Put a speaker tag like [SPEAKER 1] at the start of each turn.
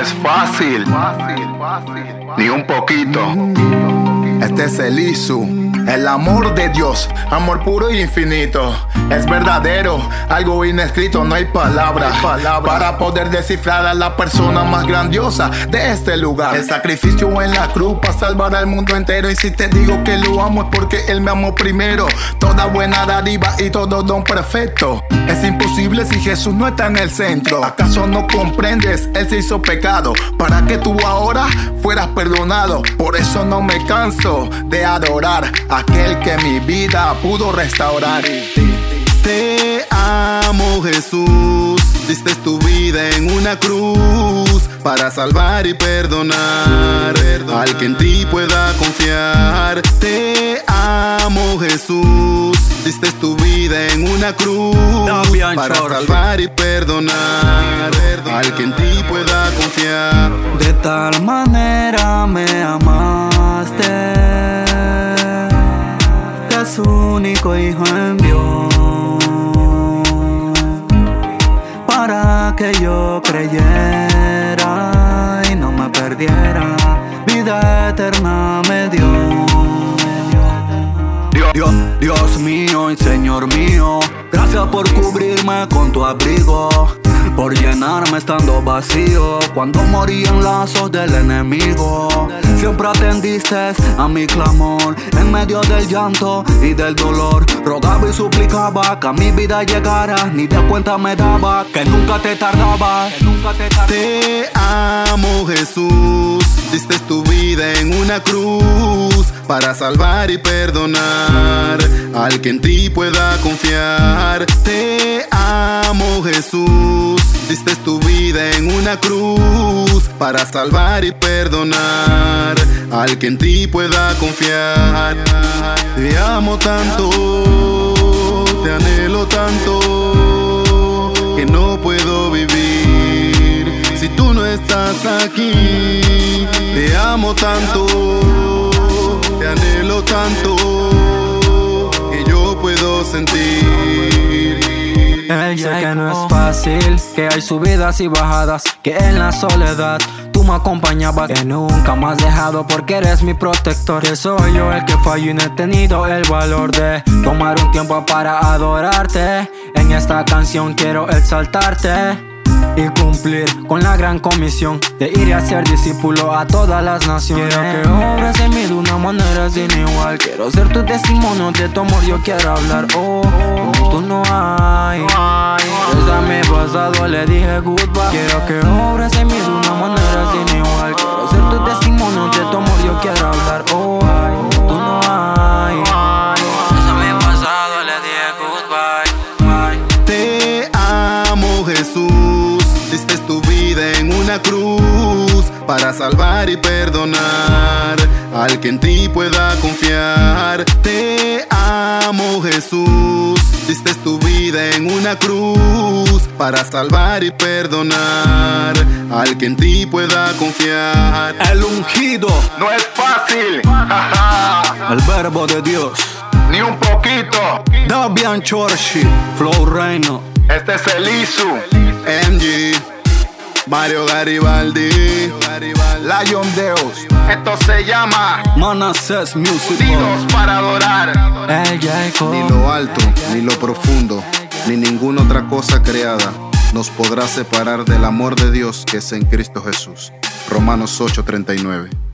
[SPEAKER 1] es fácil, ni un poquito.
[SPEAKER 2] Este es el ISU. El amor de Dios, amor puro y infinito, es verdadero, algo inescrito, no hay palabras para poder descifrar a la persona más grandiosa de este lugar. El sacrificio en la cruz para salvar al mundo entero. Y si te digo que lo amo es porque Él me amó primero. Toda buena dádiva y todo don perfecto. Es imposible si Jesús no está en el centro. ¿Acaso no comprendes? Él se hizo pecado para que tú ahora fueras perdonado. Por eso no me canso de adorar aquel que mi vida pudo restaurar.
[SPEAKER 3] Te amo Jesús, diste tu vida en una cruz para salvar y perdonar al que en ti pueda confiar. Te amo Jesús, diste tu vida en una cruz para salvar y perdonar al que en ti pueda confiar.
[SPEAKER 4] De tal manera me amaste único hijo envió para que yo creyera y no me perdiera. Vida eterna me dio. Dios, Dios mío y Señor mío, gracias por cubrirme con tu abrigo por llenarme estando vacío cuando morían lazos del enemigo. Siempre atendiste a mi clamor en medio del llanto y del dolor. Rogaba y suplicaba que a mi vida llegara, ni de cuenta me daba que nunca te tardaba. Que nunca te, tardaba.
[SPEAKER 3] te amo, Jesús. Diste tu vida en una cruz para salvar y perdonar al que en ti pueda confiar. Te amo, Jesús. Diste tu vida en una cruz para salvar y perdonar al que en ti pueda confiar. Te amo tanto, te anhelo tanto que no puedo vivir si tú no estás aquí. Te amo tanto, te anhelo tanto que yo puedo sentir.
[SPEAKER 4] Sé que no es fácil, que hay subidas y bajadas, que en la soledad tú me acompañabas, que nunca me has dejado porque eres mi protector. Que soy yo el que fallo y no he tenido el valor de tomar un tiempo para adorarte. En esta canción quiero exaltarte y cumplir con la gran comisión de ir a ser discípulo a todas las naciones. Quiero que obres en mí de una manera sin igual. Quiero ser tu testimonio de tu amor, yo quiero hablar. Oh, como tú no hay. Desde a mi pasado le dije goodbye. Quiero que obres en mí de una manera sin igual. Quiero ser tu testimonio de tu amor,
[SPEAKER 3] diste tu vida en una cruz para salvar y perdonar al que en ti pueda confiar. Te amo Jesús, diste tu vida en una cruz para salvar y perdonar al que en ti pueda confiar.
[SPEAKER 4] El ungido
[SPEAKER 1] no es fácil.
[SPEAKER 4] El verbo de Dios.
[SPEAKER 1] Ni un poquito.
[SPEAKER 4] Davian Chorchi, Flow Reino.
[SPEAKER 1] Este es el ISU.
[SPEAKER 3] Mario Garibaldi,
[SPEAKER 2] Lion Deus.
[SPEAKER 1] Esto se llama
[SPEAKER 4] Manassés Music.
[SPEAKER 1] Unidos para adorar.
[SPEAKER 4] El
[SPEAKER 3] ni lo alto, ni lo profundo, ni ninguna otra cosa creada nos podrá separar del amor de Dios que es en Cristo Jesús. Romanos 8:39.